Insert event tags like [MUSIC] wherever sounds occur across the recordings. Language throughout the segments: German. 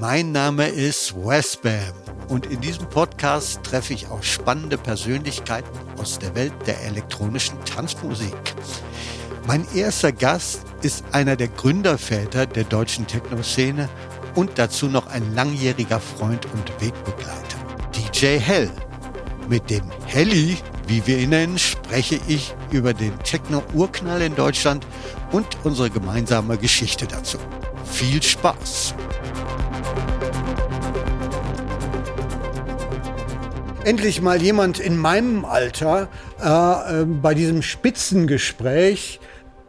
Mein Name ist Westbam und in diesem Podcast treffe ich auch spannende Persönlichkeiten aus der Welt der elektronischen Tanzmusik. Mein erster Gast ist einer der Gründerväter der deutschen Techno-Szene und dazu noch ein langjähriger Freund und Wegbegleiter, DJ Hell. Mit dem Helly, wie wir ihn nennen, spreche ich über den Techno-Urknall in Deutschland und unsere gemeinsame Geschichte dazu. Viel Spaß! Endlich mal jemand in meinem Alter äh, äh, bei diesem Spitzengespräch.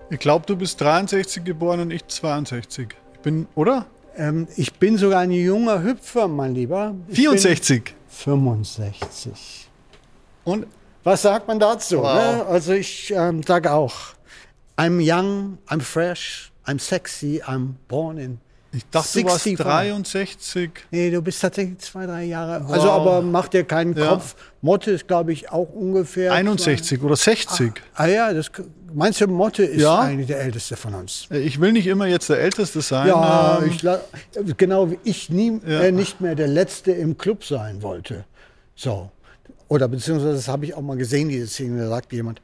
Ich glaube, du bist 63 geboren und ich 62. Ich bin, oder? Ähm, ich bin sogar ein junger Hüpfer, mein Lieber. Ich 64. 65. Und was sagt man dazu? Wow. Ne? Also ich ähm, sage auch, I'm young, I'm fresh, I'm sexy, I'm born in ich dachte, du warst 63. Nee, du bist tatsächlich zwei, drei Jahre. Wow. Also, aber mach dir keinen ja. Kopf. Motte ist, glaube ich, auch ungefähr. 61 zwei. oder 60. Ah, ah, ja, das, meinst du, Motte ist ja. eigentlich der Älteste von uns? Ich will nicht immer jetzt der Älteste sein. Ja, ähm. ich, genau wie ich nie, ja. äh, nicht mehr der Letzte im Club sein wollte. So. Oder beziehungsweise, das habe ich auch mal gesehen, diese Szene, da sagt jemand,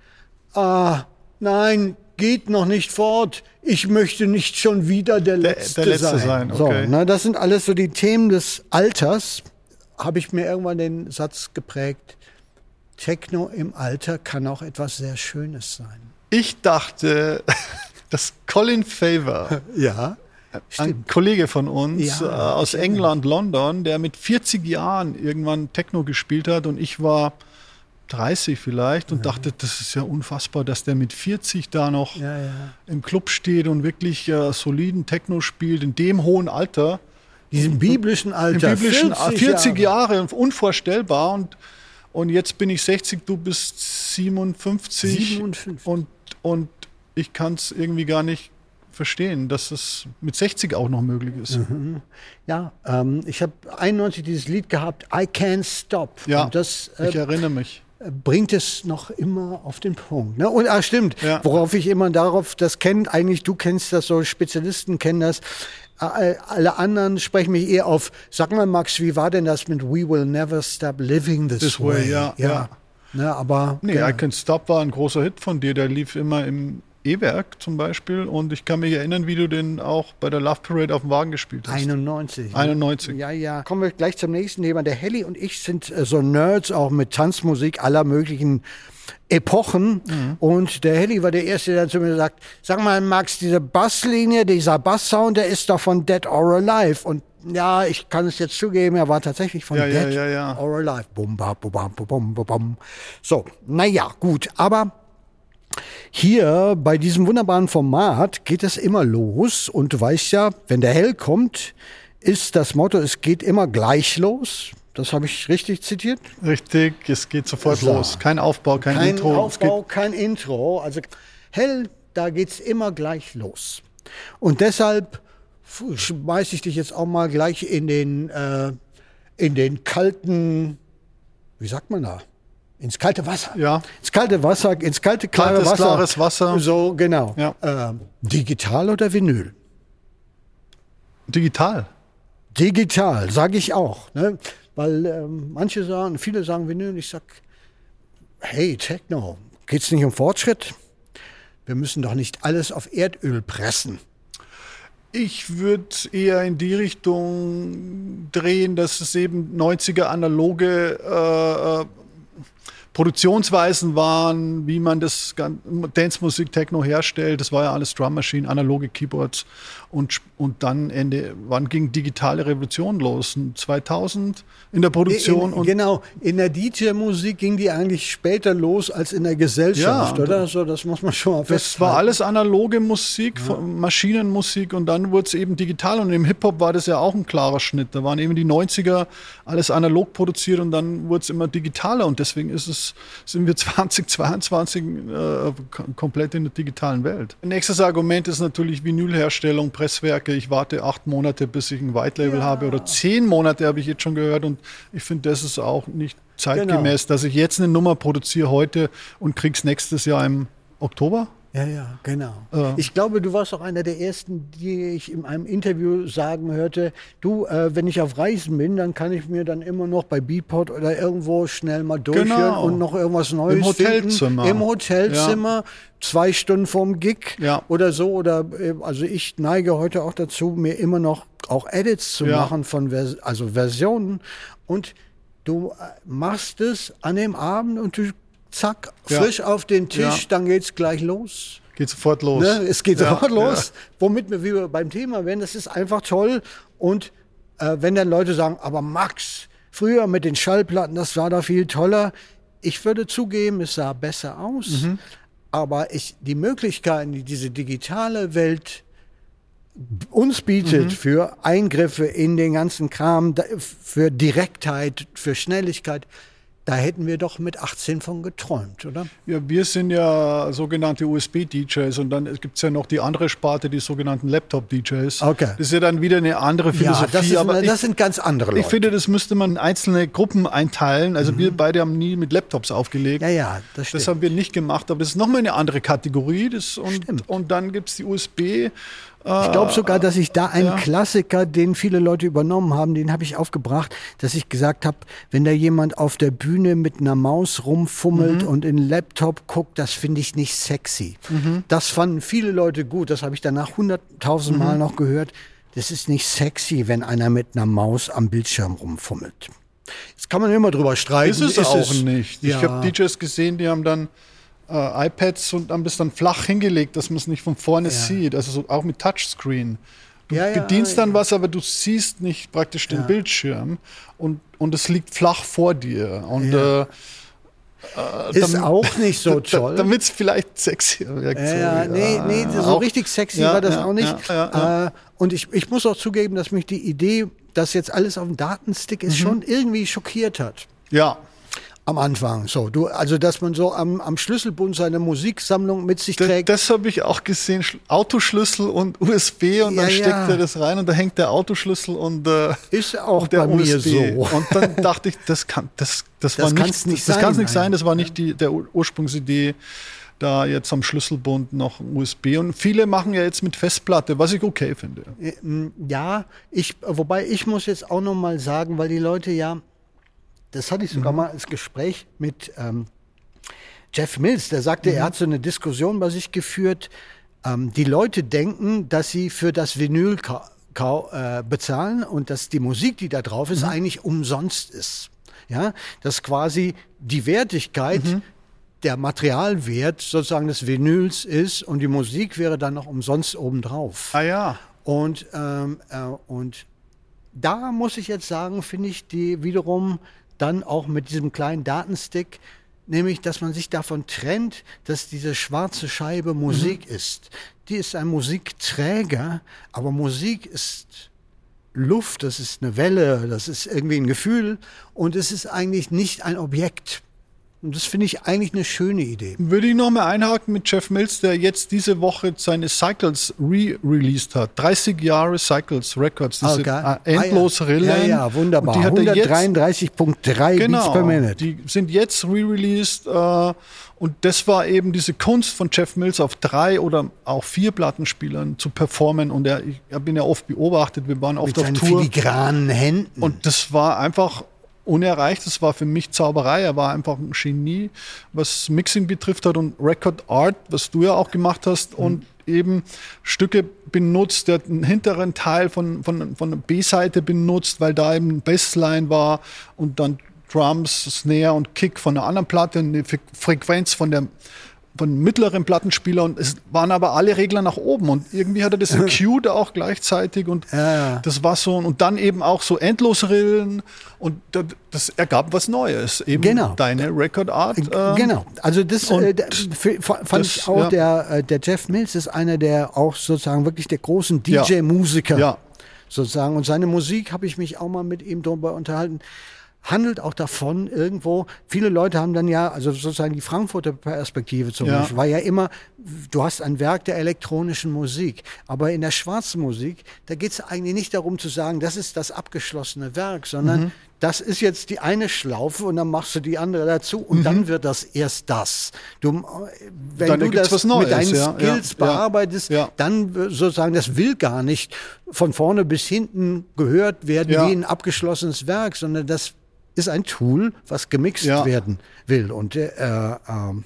ah, nein, geht noch nicht fort. Ich möchte nicht schon wieder der Letzte, der, Letzte sein. sein. Okay. So, ne, das sind alles so die Themen des Alters. Habe ich mir irgendwann den Satz geprägt. Techno im Alter kann auch etwas sehr Schönes sein. Ich dachte, [LAUGHS] dass Colin Favor, [LAUGHS] ja, ein Kollege von uns ja, äh, aus England, London, der mit 40 Jahren irgendwann Techno gespielt hat und ich war 30 vielleicht und ja. dachte, das ist ja unfassbar, dass der mit 40 da noch ja, ja. im Club steht und wirklich äh, soliden Techno spielt, in dem hohen Alter. Diesem biblischen Alter. Im biblischen 40, 40 Jahre. Jahre, unvorstellbar. Und, und jetzt bin ich 60, du bist 57. 57. Und, und ich kann es irgendwie gar nicht verstehen, dass es mit 60 auch noch möglich ist. Mhm. Ja, ähm, ich habe 91 dieses Lied gehabt, I Can't Stop. Ja, das, äh, ich erinnere mich bringt es noch immer auf den Punkt. Ne? Und ah, stimmt, ja. worauf ich immer darauf das kennt, eigentlich du kennst das, so Spezialisten kennen das. Alle anderen sprechen mich eher auf, sag mal Max, wie war denn das mit We Will Never Stop Living This, this Way? way ja, ja. ja. Ne, aber, nee, ja. I Can Stop war ein großer Hit von dir, der lief immer im E-Werk zum Beispiel. Und ich kann mich erinnern, wie du den auch bei der Love Parade auf dem Wagen gespielt hast. 91. 91. Ja, ja. Kommen wir gleich zum nächsten Thema. Der Helly und ich sind äh, so Nerds auch mit Tanzmusik aller möglichen Epochen. Mhm. Und der Helly war der Erste, der zu mir sagt, sag mal, Max, diese Basslinie, dieser Basssound, der ist doch von Dead or Alive. Und ja, ich kann es jetzt zugeben, er war tatsächlich von ja, Dead ja, ja, or Alive. Bum, bum, bum, bum, bum, bum. So, naja, gut. Aber hier bei diesem wunderbaren Format geht es immer los und du weißt ja, wenn der Hell kommt, ist das Motto, es geht immer gleich los. Das habe ich richtig zitiert? Richtig, es geht sofort so. los. Kein Aufbau, kein, kein Intro. Kein Aufbau, kein Intro. Also Hell, da geht es immer gleich los. Und deshalb schmeiße ich dich jetzt auch mal gleich in den, äh, in den kalten, wie sagt man da? Ins kalte Wasser. Ja. Ins kalte Wasser, ins kalte, klare Kaltes, Wasser. klares Wasser. So, genau. Ja. Ähm, digital oder Vinyl? Digital. Digital, sage ich auch. Ne? Weil ähm, manche sagen, viele sagen Vinyl, ich sag, hey, Techno, geht's nicht um Fortschritt? Wir müssen doch nicht alles auf Erdöl pressen. Ich würde eher in die Richtung drehen, dass es eben 90er analoge äh, äh Produktionsweisen waren, wie man das Dance-Musik, Techno herstellt. Das war ja alles Drum Machine, analoge Keyboards. Und, und dann Ende, wann ging digitale Revolution los? 2000 in der Produktion? In, in, genau, in der DJ-Musik ging die eigentlich später los als in der Gesellschaft, ja, oder? So, das muss man schon mal festhalten. Das war alles analoge Musik, ja. Maschinenmusik und dann wurde es eben digital. Und im Hip-Hop war das ja auch ein klarer Schnitt. Da waren eben die 90er alles analog produziert und dann wurde es immer digitaler. Und deswegen ist es, sind wir [LAUGHS] 2022 äh, komplett in der digitalen Welt. Nächstes Argument ist natürlich Vinylherstellung Presswerke, ich warte acht Monate, bis ich ein White Label ja. habe oder zehn Monate habe ich jetzt schon gehört und ich finde, das ist auch nicht zeitgemäß, genau. dass ich jetzt eine Nummer produziere heute und krieg's nächstes Jahr im Oktober. Ja, ja, genau. Äh. Ich glaube, du warst auch einer der ersten, die ich in einem Interview sagen hörte, du, äh, wenn ich auf Reisen bin, dann kann ich mir dann immer noch bei Beatport oder irgendwo schnell mal durchhören genau. und noch irgendwas Neues Im Hotelzimmer. Finden. Im Hotelzimmer. Ja. Zwei Stunden vorm Gig ja. oder so. Oder äh, also ich neige heute auch dazu, mir immer noch auch Edits zu ja. machen von Vers also Versionen. Und du äh, machst es an dem Abend und du zack, frisch auf den Tisch, ja. dann geht's gleich los. Geht sofort los. Ne? Es geht ja, sofort los. Womit wir wieder beim Thema werden, das ist einfach toll. Und äh, wenn dann Leute sagen, aber Max, früher mit den Schallplatten, das war da viel toller. Ich würde zugeben, es sah besser aus. Mhm. Aber ich, die Möglichkeiten, die diese digitale Welt uns bietet mhm. für Eingriffe in den ganzen Kram, für Direktheit, für Schnelligkeit, da hätten wir doch mit 18 von geträumt, oder? Ja, wir sind ja sogenannte USB-DJs und dann gibt es ja noch die andere Sparte, die sogenannten Laptop-DJs. Okay. Das ist ja dann wieder eine andere Philosophie. Ja, das, ist, aber das sind ganz andere Leute. Ich finde, das müsste man in einzelne Gruppen einteilen. Also mhm. wir beide haben nie mit Laptops aufgelegt. Ja, ja, das stimmt. Das haben wir nicht gemacht, aber das ist nochmal eine andere Kategorie. Das, und, und dann gibt es die USB- ich glaube sogar, dass ich da einen ja. Klassiker, den viele Leute übernommen haben, den habe ich aufgebracht, dass ich gesagt habe, wenn da jemand auf der Bühne mit einer Maus rumfummelt mhm. und in den Laptop guckt, das finde ich nicht sexy. Mhm. Das fanden viele Leute gut. Das habe ich danach hunderttausend Mal mhm. noch gehört. Das ist nicht sexy, wenn einer mit einer Maus am Bildschirm rumfummelt. Jetzt kann man immer drüber streiten. Ist es ist auch es? nicht. Ja. Ich habe DJs gesehen, die haben dann äh, iPads und haben das dann flach hingelegt, dass man es nicht von vorne ja. sieht. Also so, auch mit Touchscreen. Du ja, bedienst dann was, aber du siehst nicht praktisch den Bildschirm und, und es liegt flach vor dir. Und äh, äh, ist auch nicht so [LAUGHS] toll. Damit es vielleicht sexy wirkt. Ja, so, nee, nee, so auch, richtig sexy war das auch nicht. Äh, und ich, ich muss auch zugeben, dass mich die Idee, dass jetzt alles auf dem Datenstick ist, mhm. schon irgendwie schockiert hat. Ja am Anfang. So, du, also dass man so am, am Schlüsselbund seine Musiksammlung mit sich trägt. Das, das habe ich auch gesehen. Autoschlüssel und [LAUGHS] USB und ja, dann steckt ja. er das rein und da hängt der Autoschlüssel und äh, ist auch der bei USB. mir so. Und dann dachte ich, das kann, das, das, das war nicht, nicht, das kann nicht sein. Das war nicht die der Ursprungsidee da jetzt am Schlüsselbund noch USB. Und viele machen ja jetzt mit Festplatte, was ich okay finde. Ja, ich, wobei ich muss jetzt auch noch mal sagen, weil die Leute ja das hatte ich sogar mhm. mal als Gespräch mit ähm, Jeff Mills, der sagte, mhm. er hat so eine Diskussion bei sich geführt. Ähm, die Leute denken, dass sie für das Vinyl äh, bezahlen und dass die Musik, die da drauf ist, mhm. eigentlich umsonst ist. Ja, dass quasi die Wertigkeit mhm. der Materialwert sozusagen des Vinyls ist und die Musik wäre dann noch umsonst obendrauf. Ah ja. Und, ähm, äh, und da muss ich jetzt sagen, finde ich die wiederum dann auch mit diesem kleinen Datenstick, nämlich dass man sich davon trennt, dass diese schwarze Scheibe Musik mhm. ist. Die ist ein Musikträger, aber Musik ist Luft, das ist eine Welle, das ist irgendwie ein Gefühl und es ist eigentlich nicht ein Objekt. Und das finde ich eigentlich eine schöne Idee. Würde ich noch mal einhaken mit Jeff Mills, der jetzt diese Woche seine Cycles re-released hat. 30 Jahre Cycles Records, diese okay. Ah, endlos ah, ja. Ja, ja, wunderbar. 133.3 genau, Beats per Minute. Die sind jetzt re-released äh, und das war eben diese Kunst von Jeff Mills auf drei oder auch vier Plattenspielern zu performen. Und er, ich habe ihn ja oft beobachtet, wir waren oft mit auf Tour. filigranen Händen. Und das war einfach unerreicht. Das war für mich Zauberei. Er war einfach ein Genie, was Mixing betrifft hat und Record Art, was du ja auch gemacht hast mhm. und eben Stücke benutzt, der den hinteren Teil von, von, von der B-Seite benutzt, weil da eben Bassline war und dann Drums, Snare und Kick von einer anderen Platte, eine Frequenz von der von mittleren Plattenspieler und es waren aber alle Regler nach oben und irgendwie hatte das [LAUGHS] EQ auch gleichzeitig und ja, ja. das war so und dann eben auch so Endlosrillen und das ergab was Neues, eben genau. deine Record Art. Äh, genau, also das äh, fand das, ich auch, ja. der, äh, der Jeff Mills ist einer der auch sozusagen wirklich der großen DJ-Musiker. Ja. Sozusagen. Und seine Musik habe ich mich auch mal mit ihm darüber unterhalten handelt auch davon irgendwo, viele Leute haben dann ja, also sozusagen die Frankfurter Perspektive zum ja. Beispiel, war ja immer, du hast ein Werk der elektronischen Musik, aber in der schwarzen Musik, da geht es eigentlich nicht darum zu sagen, das ist das abgeschlossene Werk, sondern mhm. das ist jetzt die eine Schlaufe und dann machst du die andere dazu und mhm. dann wird das erst das. Du, wenn dann du das Neues, mit deinen ja, Skills ja, bearbeitest, dann sozusagen, das will gar nicht von vorne bis hinten gehört werden wie ein abgeschlossenes Werk, sondern das ist ein Tool, was gemixt werden will. Und äh, ähm,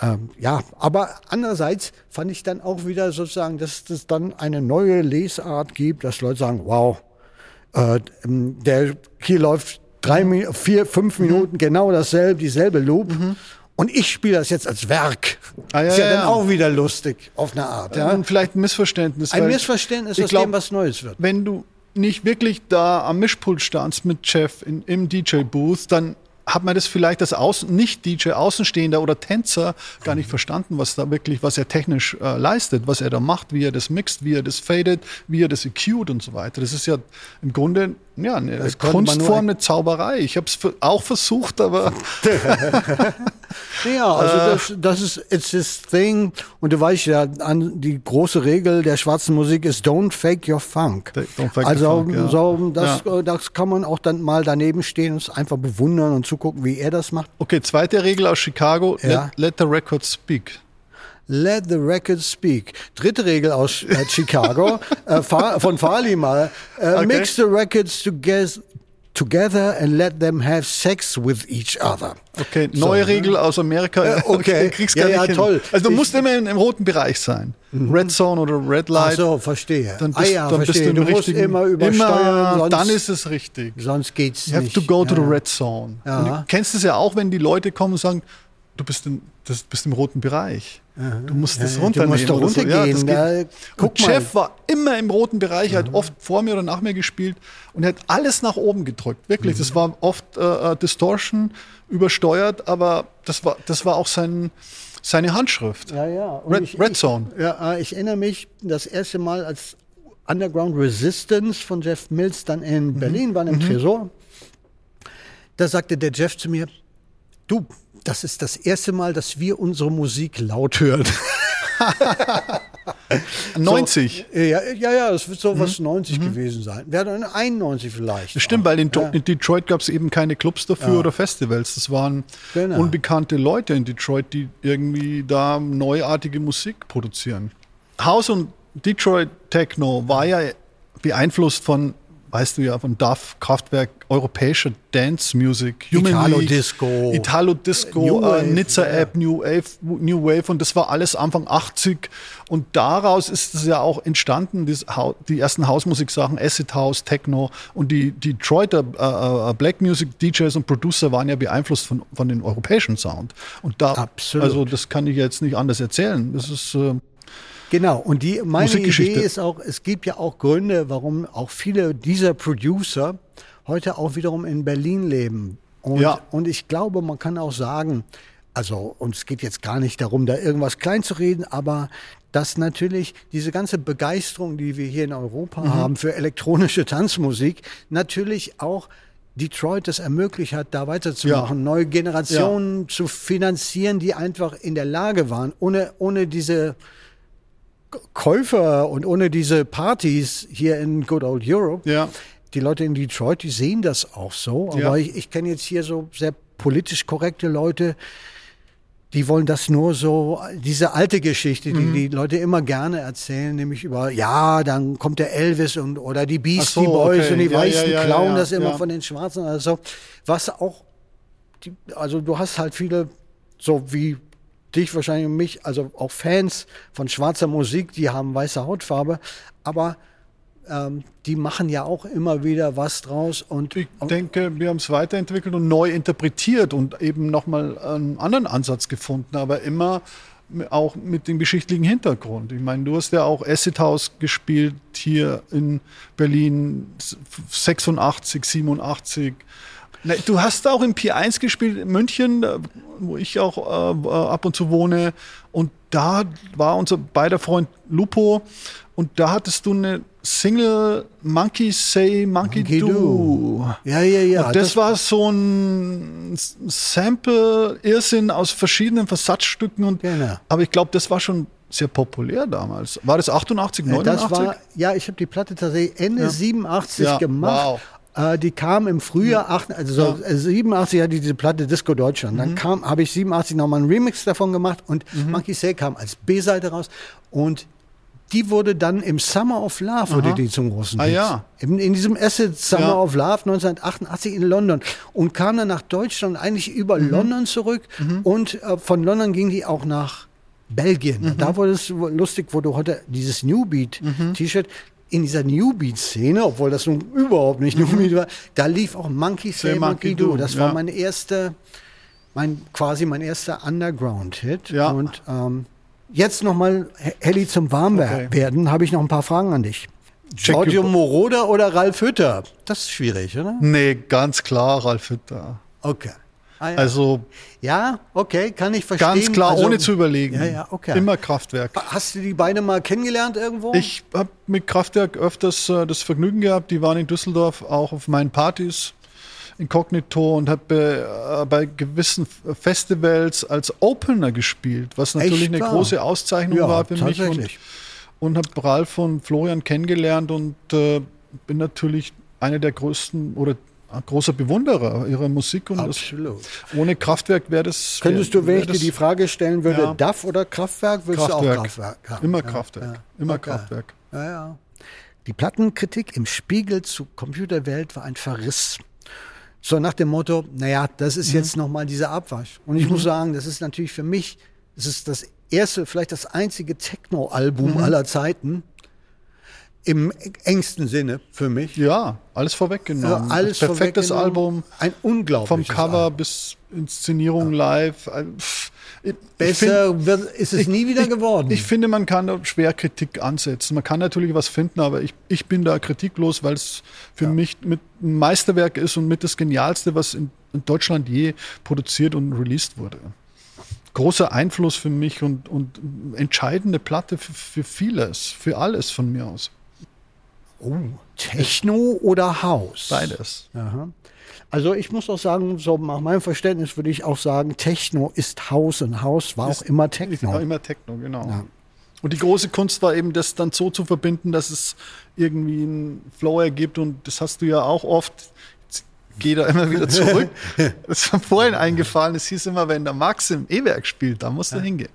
ähm, ja, aber andererseits fand ich dann auch wieder sozusagen, dass es dann eine neue Lesart gibt, dass Leute sagen, wow, äh, der hier läuft drei, vier, fünf mhm. Minuten mhm. genau dasselbe, dieselbe Loop. Mhm. Und ich spiele das jetzt als Werk. Ah, ja, ist ja, ja, dann auch wieder lustig, auf eine Art. Ja? Und vielleicht ein Missverständnis. Ein Missverständnis, aus glaub, dem was Neues wird. Wenn du nicht wirklich da am Mischpult standst mit Jeff in, im DJ-Booth, dann hat man das vielleicht als Außen, nicht DJ, Außenstehender oder Tänzer gar nicht verstanden, was da wirklich, was er technisch äh, leistet, was er da macht, wie er das mixt, wie er das fadet, wie er das EQt und so weiter. Das ist ja im Grunde ja, eine das Kunstform, eine Zauberei. Ich habe es auch versucht, aber. [LAUGHS] [LAUGHS] ja, also äh. das, das ist it's this thing. Und du weißt ja, an, die große Regel der schwarzen Musik ist Don't fake your funk. Fake also funk, ja. so, das, ja. das kann man auch dann mal daneben stehen und es einfach bewundern und zugucken, wie er das macht. Okay, zweite Regel aus Chicago: ja. let, let the record speak. Let the record speak. Dritte Regel aus äh, Chicago, äh, von Farley mal. Äh, okay. Mix the records together, together and let them have sex with each other. Okay, neue so, Regel ne? aus Amerika. Äh, [LAUGHS] okay, kriegst ja, ja, toll. Also du musst immer im, im, roten Bereich sein. Mhm. Red Zone oder Red Light. Ach so, verstehe. Dann bist, ah, ja, dann verstehe. du musst immer übersteuern. Immer, dann ist es richtig. Sonst geht's you nicht. You have to go to the Red Zone. Ja. du kennst es ja auch, wenn die Leute kommen und sagen, du bist, in, das, bist im roten Bereich. Du musst das ja, runternehmen. Du musst doch runtergehen. So. Ja, Guck Jeff war immer im roten Bereich, er hat oft vor mir oder nach mir gespielt und er hat alles nach oben gedrückt. Wirklich, mhm. das war oft äh, äh, Distortion übersteuert, aber das war, das war auch sein, seine Handschrift. Ja, ja. Red, ich, Red Zone. Ich, ja, ich erinnere mich, das erste Mal als Underground Resistance von Jeff Mills dann in mhm. Berlin war, im mhm. Tresor. Da sagte der Jeff zu mir, du, das ist das erste Mal, dass wir unsere Musik laut hören. 90? [LAUGHS] So, ja, ja, ja, das wird so was mhm. 90 mhm. gewesen sein. Wäre 91 vielleicht. Stimmt, weil in, ja. in Detroit gab es eben keine Clubs dafür ja. oder Festivals. Das waren genau. unbekannte Leute in Detroit, die irgendwie da neuartige Musik produzieren. House und Detroit Techno war ja beeinflusst von weißt du ja von DAF, Kraftwerk, europäische Dance Music, Human Italo Disco, Italo Disco, äh, Nizza ja. App, New Wave, New Wave und das war alles Anfang 80 und daraus ist es ja auch entstanden, die, die ersten Hausmusiksachen, Acid House, Techno und die, die Detroiter äh, äh, Black Music DJs und Producer waren ja beeinflusst von, von den europäischen Sound und da, Absolut. also das kann ich jetzt nicht anders erzählen. Das ist äh, Genau, und die, meine Idee ist auch, es gibt ja auch Gründe, warum auch viele dieser Producer heute auch wiederum in Berlin leben. Und, ja. und ich glaube, man kann auch sagen, also uns geht jetzt gar nicht darum, da irgendwas klein zu reden, aber dass natürlich diese ganze Begeisterung, die wir hier in Europa mhm. haben für elektronische Tanzmusik, natürlich auch Detroit es ermöglicht hat, da weiterzumachen, ja. neue Generationen ja. zu finanzieren, die einfach in der Lage waren, ohne, ohne diese Käufer und ohne diese Partys hier in Good Old Europe, ja. die Leute in Detroit, die sehen das auch so. Aber ja. ich, ich kenne jetzt hier so sehr politisch korrekte Leute, die wollen das nur so, diese alte Geschichte, die mhm. die Leute immer gerne erzählen, nämlich über, ja, dann kommt der Elvis und oder die Beastie so, Boys okay. und die ja, Weißen ja, ja, klauen das immer von den Schwarzen. Also, was auch, die, also du hast halt viele, so wie dich wahrscheinlich und mich, also auch Fans von schwarzer Musik, die haben weiße Hautfarbe, aber ähm, die machen ja auch immer wieder was draus. Und, ich denke, wir haben es weiterentwickelt und neu interpretiert und eben nochmal einen anderen Ansatz gefunden, aber immer auch mit dem geschichtlichen Hintergrund. Ich meine, du hast ja auch Acid House gespielt hier in Berlin 86, 87. Du hast auch im P1 gespielt in München, wo ich auch äh, ab und zu wohne. Und da war unser beider Freund Lupo. Und da hattest du eine Single Monkey Say Monkey, Monkey Do. do. Ja, ja, ja. Und das, das war so ein Sample-Irrsinn aus verschiedenen Versatzstücken. Und, genau. Aber ich glaube, das war schon sehr populär damals. War das 88, 89? Das war, ja, ich habe die Platte tatsächlich Ende ja. 87 ja, gemacht. Wow. Äh, die kam im Frühjahr, acht, also so, äh, 87 hatte ich diese Platte Disco Deutschland. Mhm. Dann kam, habe ich 87 nochmal einen Remix davon gemacht und Monkey Say kam als B-Seite raus und die wurde dann im Summer of Love wurde die zum großen Ah, Hit. ja. In, in diesem Acid Summer Ja. of Love 1988 in London und kam dann nach Deutschland eigentlich über Mhm. London zurück und äh, von London ging die auch nach Belgien. Mhm. Da wurde es lustig, wo du heute dieses New Beat T-Shirt in dieser New Beat Szene, obwohl das nun überhaupt nicht New Beat war, da lief auch Monkey Say, Say Monkey, Monkey Do. Das war ja. meine erste, mein quasi mein erster Underground-Hit. Ja. Und ähm, jetzt nochmal Helly zum Warmwerden, Okay. habe ich noch ein paar Fragen an dich. Check your- Moroder oder Ralf Hütter? Das ist schwierig, oder? Nee, ganz klar, Ralf Hütter. Okay. Ah, ja. Also ja, okay, kann ich verstehen. ganz klar, Also, ohne zu überlegen. Ja, ja, okay. Immer Kraftwerk. Hast du die beide mal kennengelernt irgendwo? Ich habe mit Kraftwerk öfters äh, das Vergnügen gehabt. Die waren in Düsseldorf auch auf meinen Partys inkognito und habe äh, bei gewissen Festivals als Opener gespielt, was natürlich Echt eine große Auszeichnung Ja, war für mich. Und, und habe Ralf und Florian kennengelernt und äh, bin natürlich einer der größten oder ein großer Bewunderer ihrer Musik. Und das, Absolut. ohne Kraftwerk wäre das. Könntest du, wenn ich dir das die Frage stellen würde, Ja. DAF oder Kraftwerk, würdest Kraftwerk. du auch Kraftwerk haben? Immer ja, Kraftwerk. Ja. Immer Okay. Kraftwerk. Ja, ja. Die Plattenkritik im Spiegel zu Computerwelt war ein Verriss. So nach dem Motto, naja, das ist jetzt nochmal dieser Abwasch. Und ich muss sagen, das ist natürlich für mich, das ist das erste, vielleicht das einzige Techno-Album aller Zeiten. Im engsten Sinne für mich. Ja, alles vorweggenommen. Ja, alles Perfektes vorweggenommen. Album. Ein unglaubliches Vom Cover Album. bis Inszenierung live. Ein- pff, ich- ich Besser wird, ist es nie wieder ich, geworden. Ich finde, man kann da schwer Kritik ansetzen. Man kann natürlich was finden, aber ich, ich bin da kritiklos, weil es für mich mit ein Meisterwerk ist und mit das Genialste, was in, in Deutschland je produziert und released wurde. Großer Einfluss für mich und, und entscheidende Platte für, für vieles, für alles von mir aus. Oh, Techno oder House? Beides. Aha. Also ich muss auch sagen, so nach meinem Verständnis würde ich auch sagen, Techno ist Haus und Haus war auch immer Techno. Ja, immer Techno, genau. Ja. Und die große Kunst war eben, das dann so zu verbinden, dass es irgendwie einen Flow ergibt. Und das hast du ja auch oft. Jetzt Geh da immer wieder zurück. [LAUGHS] Das ist mir vorhin eingefallen. Es hieß immer, wenn der Max im E-Werk spielt, da musst du hingehen.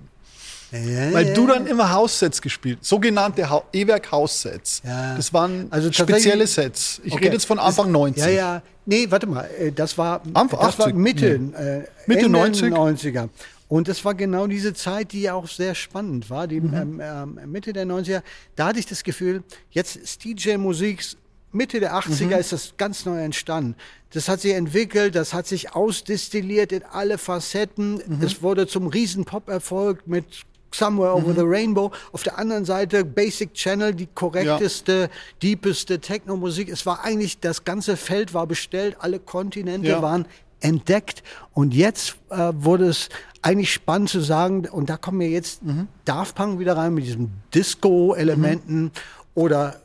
Ja, Weil ja, du dann immer Haussets gespielt, sogenannte ha E-Werk-Haussets. Ja. Das waren Also spezielle Sets. Ich Okay. rede jetzt von Anfang Das- 90. Ja, ja. Nee, warte mal. äh, Das war, Anfang das war 80? Mitte, Nee. äh, Mitte Ende 90? 90er. Und das war genau diese Zeit, die ja auch sehr spannend war, die ähm, ähm, Mitte der 90er. Da hatte ich das Gefühl, jetzt ist DJ-Musik, Mitte der 80er ist das ganz neu entstanden. Das hat sich entwickelt, das hat sich ausdestilliert in alle Facetten. Es wurde zum riesen Pop-Erfolg mit Somewhere Over the Rainbow. Auf der anderen Seite Basic Channel, die korrekteste, deepeste Techno-Musik. Es war eigentlich, das ganze Feld war bestellt, alle Kontinente Ja. waren entdeckt. Und jetzt äh, wurde es eigentlich spannend zu sagen, und da kommen wir jetzt Daft Punk wieder rein mit diesen Disco-Elementen oder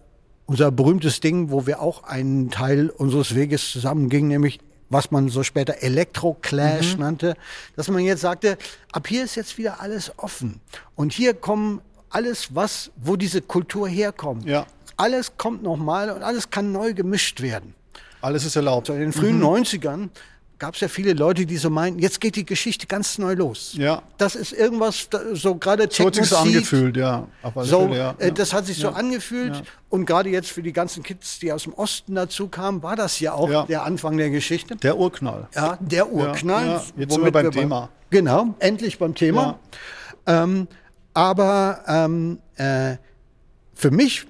unser berühmtes Ding, wo wir auch einen Teil unseres Weges zusammengingen, nämlich was man so später Elektro-Clash nannte, dass man jetzt sagte, ab hier ist jetzt wieder alles offen. Und hier kommen alles, was, wo diese Kultur herkommt. Ja. Alles kommt nochmal und alles kann neu gemischt werden. Alles ist erlaubt. So in den frühen 90ern gab es ja viele Leute, die so meinten, jetzt geht die Geschichte ganz neu los. Ja. Das ist irgendwas, so gerade So hat sich Techno-Seed, angefühlt, ja. Alle So, Fälle, ja. äh, das hat sich so Ja. angefühlt. Ja. Und gerade jetzt für die ganzen Kids, die aus dem Osten dazu kamen, war das ja auch der Anfang der Geschichte. Der Urknall. Ja, der Urknall. Jetzt sind wir beim bei- Thema. Genau, endlich beim Thema. Ähm, aber ähm, äh, für mich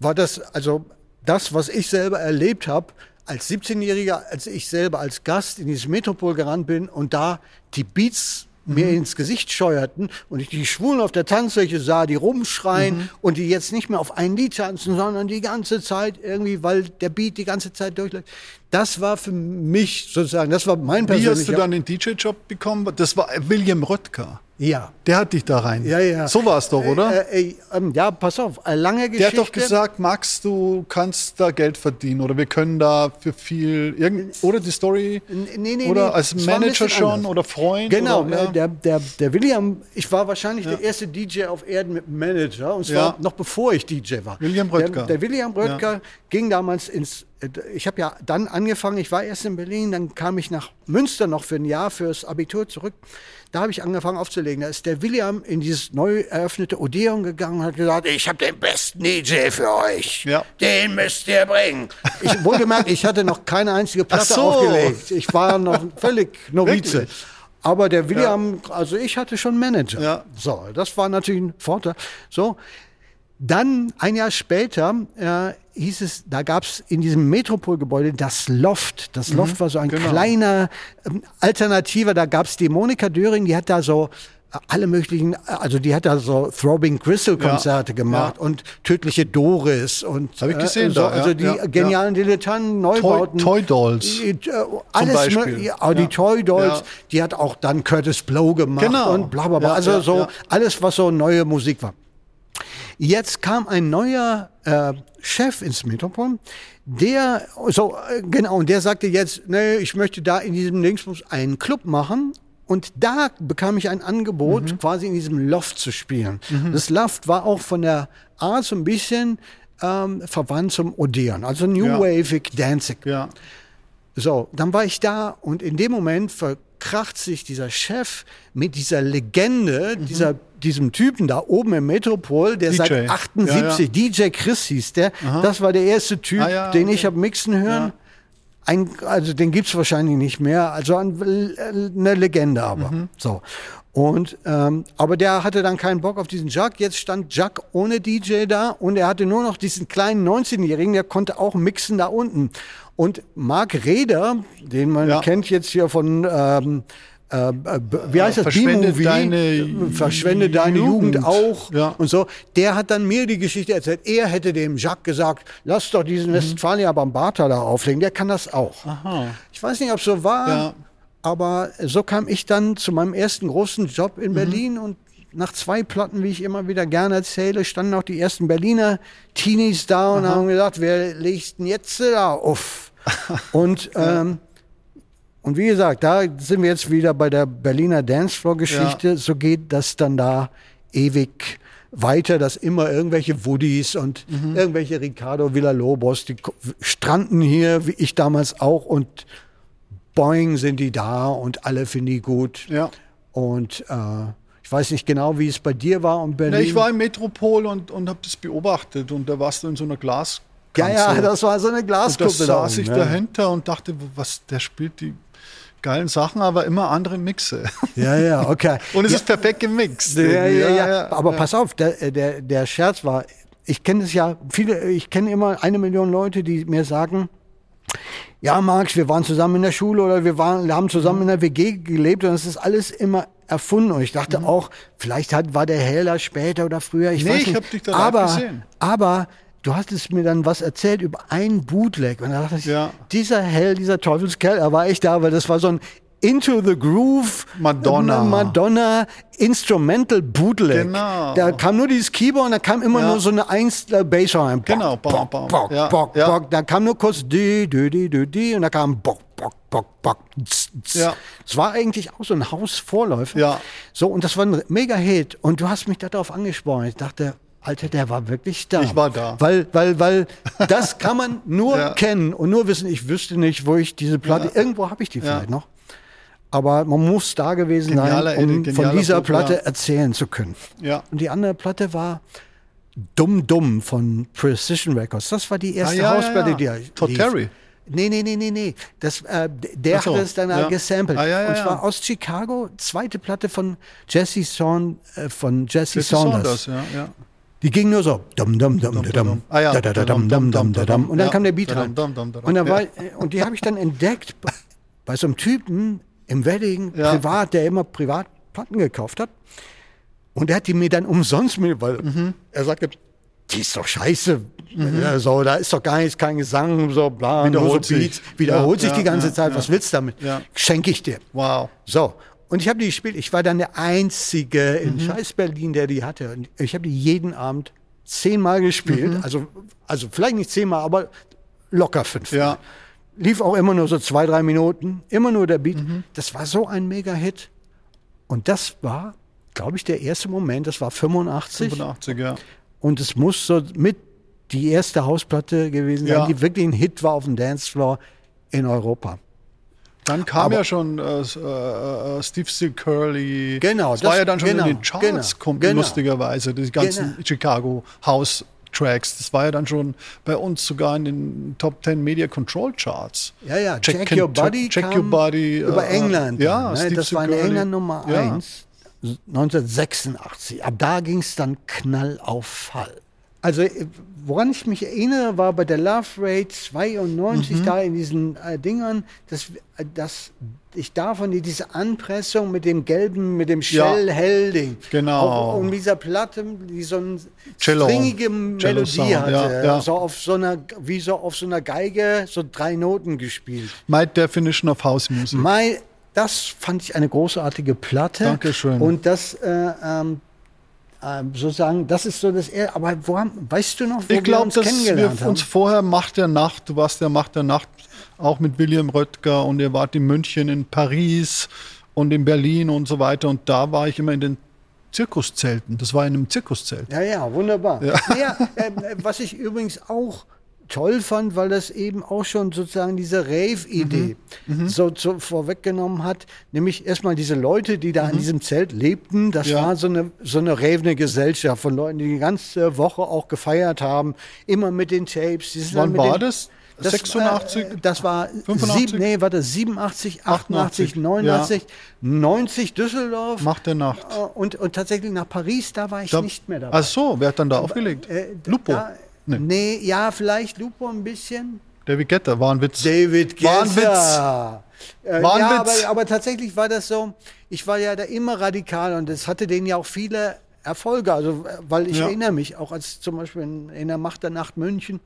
war das, also das, was ich selber erlebt habe, als 17-Jähriger, als ich selber als Gast in dieses Metropol gerannt bin und da die Beats mir ins Gesicht scheuerten und ich die Schwulen auf der Tanzfläche sah, die rumschreien und die jetzt nicht mehr auf ein Lied tanzen, sondern die ganze Zeit irgendwie, weil der Beat die ganze Zeit durchläuft. Das war für mich sozusagen, das war mein Wie hast du persönlicher... dann den DJ-Job bekommen? Das war William Röttger. Ja. Der hat dich da rein. Ja, ja. So war es doch, oder? Äh, äh, ähm, ja, pass auf, äh, lange der Geschichte. hat doch gesagt, Max, du kannst da Geld verdienen oder wir können da für viel irgend oder die Story nee, nee, oder nee, als Manager schon anders. oder Freund Genau, oder, ja. äh, der, der, der William, ich war wahrscheinlich der erste DJ auf Erden mit Manager, und zwar Ja. noch bevor ich DJ war. William Röttger. Der, der William Röttger ging damals ins ich habe ja dann angefangen, ich war erst in Berlin, dann kam ich nach Münster noch für ein Jahr fürs Abitur zurück. Da habe ich angefangen aufzulegen. Da ist der William in dieses neu eröffnete Odeon gegangen und hat gesagt, ich habe den besten DJ für euch. Ja. Den müsst ihr bringen. Ich wohlgemerkt, ich hatte noch keine einzige Platte so. aufgelegt. Ich war noch völlig Novize. Wirklich? Aber der William, also ich hatte schon Manager. Ja. So, das war natürlich ein Vorteil. So, dann ein Jahr später äh, hieß es, da gab es in diesem Metropolgebäude das Loft. Das Loft war so ein genau. kleiner ähm, Alternativer. Da gab es die Monika Döring, die hat da so äh, alle möglichen, äh, also die hat da so Throbbing Crystal Konzerte Ja, gemacht ja. und tödliche Doris und Hab ich gesehen so, da, also die ja, genialen Dilettanten, Toy, Neubauten. Toy Dolls. Die, äh, alles ja, die. Toy Dolls, die hat auch dann Curtis Blow gemacht Genau. und bla bla bla. Also so alles, was so neue Musik war. Jetzt kam ein neuer äh, Chef ins Metropol, der so äh, genau und der sagte jetzt, nee, ich möchte da in diesem Dingsbus einen Club machen. Und da bekam ich ein Angebot, Mhm. quasi in diesem Loft zu spielen. Das Loft war auch von der Art so ein bisschen ähm, verwandt zum Odeon, also New Ja. Wavig Dancing. Ja. So, dann war ich da und in dem Moment verkracht sich dieser Chef mit dieser Legende, Mhm. dieser, diesem Typen da oben im Metropol, der DJ. seit 78, DJ Chris hieß der, das war der erste Typ, Ah, ja, den okay. ich habe mixen hören. Ja. Ein, also den gibt's wahrscheinlich nicht mehr, also ein, eine Legende aber. Mhm. So. Und ähm, aber der hatte dann keinen Bock auf diesen Jack. Jetzt stand Jack ohne DJ da und er hatte nur noch diesen kleinen 19-Jährigen, der konnte auch mixen da unten. Und Marc Reder, den man Ja. kennt jetzt hier von ähm, äh, äh, wie heißt das? Verschwende deine Verschwende deine Jugend, Jugend. auch Ja. und so. Der hat dann mir die Geschichte erzählt. Er hätte dem Jacques gesagt, lass doch Mhm. diesen Westfalia Bambata da auflegen. Der kann das auch. Aha. Ich weiß nicht, ob es so war, Ja. aber so kam ich dann zu meinem ersten großen Job Mhm. in Berlin und nach zwei Platten, wie ich immer wieder gerne erzähle, standen auch die ersten Berliner Teenies da und haben gesagt, wer legt denn jetzt da auf? [LAUGHS] und, ähm, und wie gesagt, da sind wir jetzt wieder bei der Berliner Dancefloor-Geschichte. So geht das dann da ewig weiter, dass immer irgendwelche Woodies und Mhm. irgendwelche Ricardo Villalobos, die stranden hier, wie ich damals auch, und boing sind die da und alle finden die gut. Ja. Und äh, ich weiß nicht genau, wie es bei dir war und Berlin. Na, ich war im Metropol und, und habe das beobachtet und da warst du in so einer Glas. Ja, ja, das war so eine und Glaskuppel. da saß ich ja. dahinter und dachte, was, der spielt die geilen Sachen, aber immer andere Mixe. Ja, ja, okay. [LAUGHS] Und es ja, ist perfekt gemixt. ja, ja, ja, Aber pass auf, der, der, der Scherz war, ich kenne es ja, viele, ich kenne immer eine Million Leute, die mir sagen, ja, Max, wir waren zusammen in der Schule oder wir waren, wir haben zusammen in der WG gelebt und das ist alles immer erfunden. Und ich dachte Mhm. auch, vielleicht hat, war der Hehler später oder früher. Ich Nee, weiß ich nicht. hab dich da aber, gesehen. aber du hattest mir dann was erzählt über ein Bootleg. Und da dachte ich, Ja. dieser Hell, dieser Teufelskerl, er war echt da, weil das war so ein Into the Groove Madonna. Madonna Instrumental Bootleg. Genau. Da kam nur dieses Keyboard und da kam immer Ja. nur so eine Eins äh, Bassline. Bock, Genau, Bock, bam. Bock, Ja, Bock, ja. Bock. Da kam nur kurz die, die, die, die, die und da kam Bock, Bock, Bock, Bock. tz, tz. Ja. Es war eigentlich auch so ein Hausvorläufer. Ja. So, und das war ein Mega-Hit. Und du hast mich darauf angesprochen. Ich dachte, Alter, der war wirklich da. Ich war da. Weil, weil, weil [LAUGHS] das kann man nur Ja. kennen und nur wissen. Ich wüsste nicht, wo ich diese Platte, irgendwo habe ich die Ja. vielleicht noch. Aber man muss da gewesen Genialer sein, um von dieser Book, Platte ja. erzählen zu können. Ja. Und die andere Platte war Dumm Dumm von Precision Records. Das war die erste Ah, ja, ja, Hausplatte, ja. die er Todd. Terry. Nee, nee, nee, nee, nee. Das, äh, der so, hat es dann ja. ja. gesampelt. Ah, ja, ja, Und ja. zwar aus Chicago, zweite Platte von Jesse, Son, äh, von Jesse, Jesse Saunders. ja, ja. Die ging nur so. Dum, dum, dum, dum, dum. Ah, ja. Da, da, da, dum, dum, dum, dum, dum. Und dann Ja. kam der Beat rein. dum, dum, dum, Und, dann ja. war, und die habe ich dann entdeckt bei, so einem Typen im Wedding, privat, der immer privat Platten gekauft hat. Und der hat die mir dann umsonst mit, weil Mhm. er sagte, die ist doch scheiße. Ja, so, da ist doch gar nichts, kein Gesang, so bla, Wiederholt so Beats. sich. Wiederholt sich die ganze Zeit. Was willst du damit? Schenke ich dir. Wow. So. Und ich habe die gespielt. Ich war dann der Einzige in Mhm. scheiß Berlin, der die hatte. Und ich habe die jeden Abend zehnmal gespielt. Mhm. Also, also vielleicht nicht zehnmal, aber locker fünf. Ja. Lief auch immer nur so zwei, drei Minuten. Immer nur der Beat. Mhm. Das war so ein Mega-Hit. Und das war, glaube ich, der erste Moment. Das war 85. 85, ja. Und es muss so mit die erste Hausplatte gewesen sein, Ja. die wirklich ein Hit war auf dem Dancefloor in Europa. Dann kam Aber- ja schon äh, äh, äh, Steve Still Curly. Genau, das, war das- ja dann schon genau, in den Charts, genau, kommt genau. lustigerweise, die ganzen Genau. Chicago House Tracks. Das war ja dann schon bei uns sogar in den Top 10 Media Control Charts. Ja, ja, Check, Can- Your Body Check kam Your Body, über äh, England. ja, ne? Das war in. England Nummer Ja. 1, 1986. Ab da ging es dann Knall auf Fall. Also, äh, woran ich mich erinnere, war bei der Love Rate 92 Mhm. da in diesen äh, Dingern, dass, äh, dass ich davon die, diese Anpressung mit dem gelben, mit dem Ja. Shell-Hell-Ding. Genau. Und dieser Platte, die so eine Cello. stringige Melodie Cello-Sound, hatte. ja, ja. So auf so einer, wie so auf so einer Geige, so drei Noten gespielt. My Definition of House Music. Mein, das fand ich eine großartige Platte. Dankeschön. Und das äh, ähm, ähm, sozusagen, das ist so das. Er- Aber wo haben, weißt du noch, wo Ich glaube, wir uns dass wir kennengelernt haben? uns vorher Macht der Nacht, du warst ja Macht der Nacht auch mit William Röttger und ihr wart in München, in Paris und in Berlin und so weiter. Und da war ich immer in den Zirkuszelten. Das war in einem Zirkuszelt. Ja, ja, wunderbar. Ja. Naja, ähm, äh, was ich übrigens auch toll fand, weil das eben auch schon sozusagen diese Rave-Idee Mhm. so, so vorweggenommen hat, nämlich erstmal diese Leute, die da in diesem Zelt lebten, das Mhm. Ja. war so eine, so eine ravende Gesellschaft von Leuten, die die ganze Woche auch gefeiert haben, immer mit den Tapes. Wann war den, das? Das, 86? Äh, das war 85? sieb, nee, warte, 87, 88, 88, 89, 90 Düsseldorf. Macht der Nacht. Äh, Und, und tatsächlich nach Paris, da war ich Da- nicht mehr dabei. Ach so, wer hat dann da aufgelegt? Äh, Lupo. Da, Nee. nee. ja, vielleicht Lupo ein bisschen. David Guetta, war ein Witz. David War ein Guetta. Äh, War ein ja, Witz. aber, aber tatsächlich war das so, ich war ja da immer radikal und es hatte denen ja auch viele Erfolge. Also, äh, weil ich Ja. erinnere mich, auch als zum Beispiel in, in der Macht der Nacht München,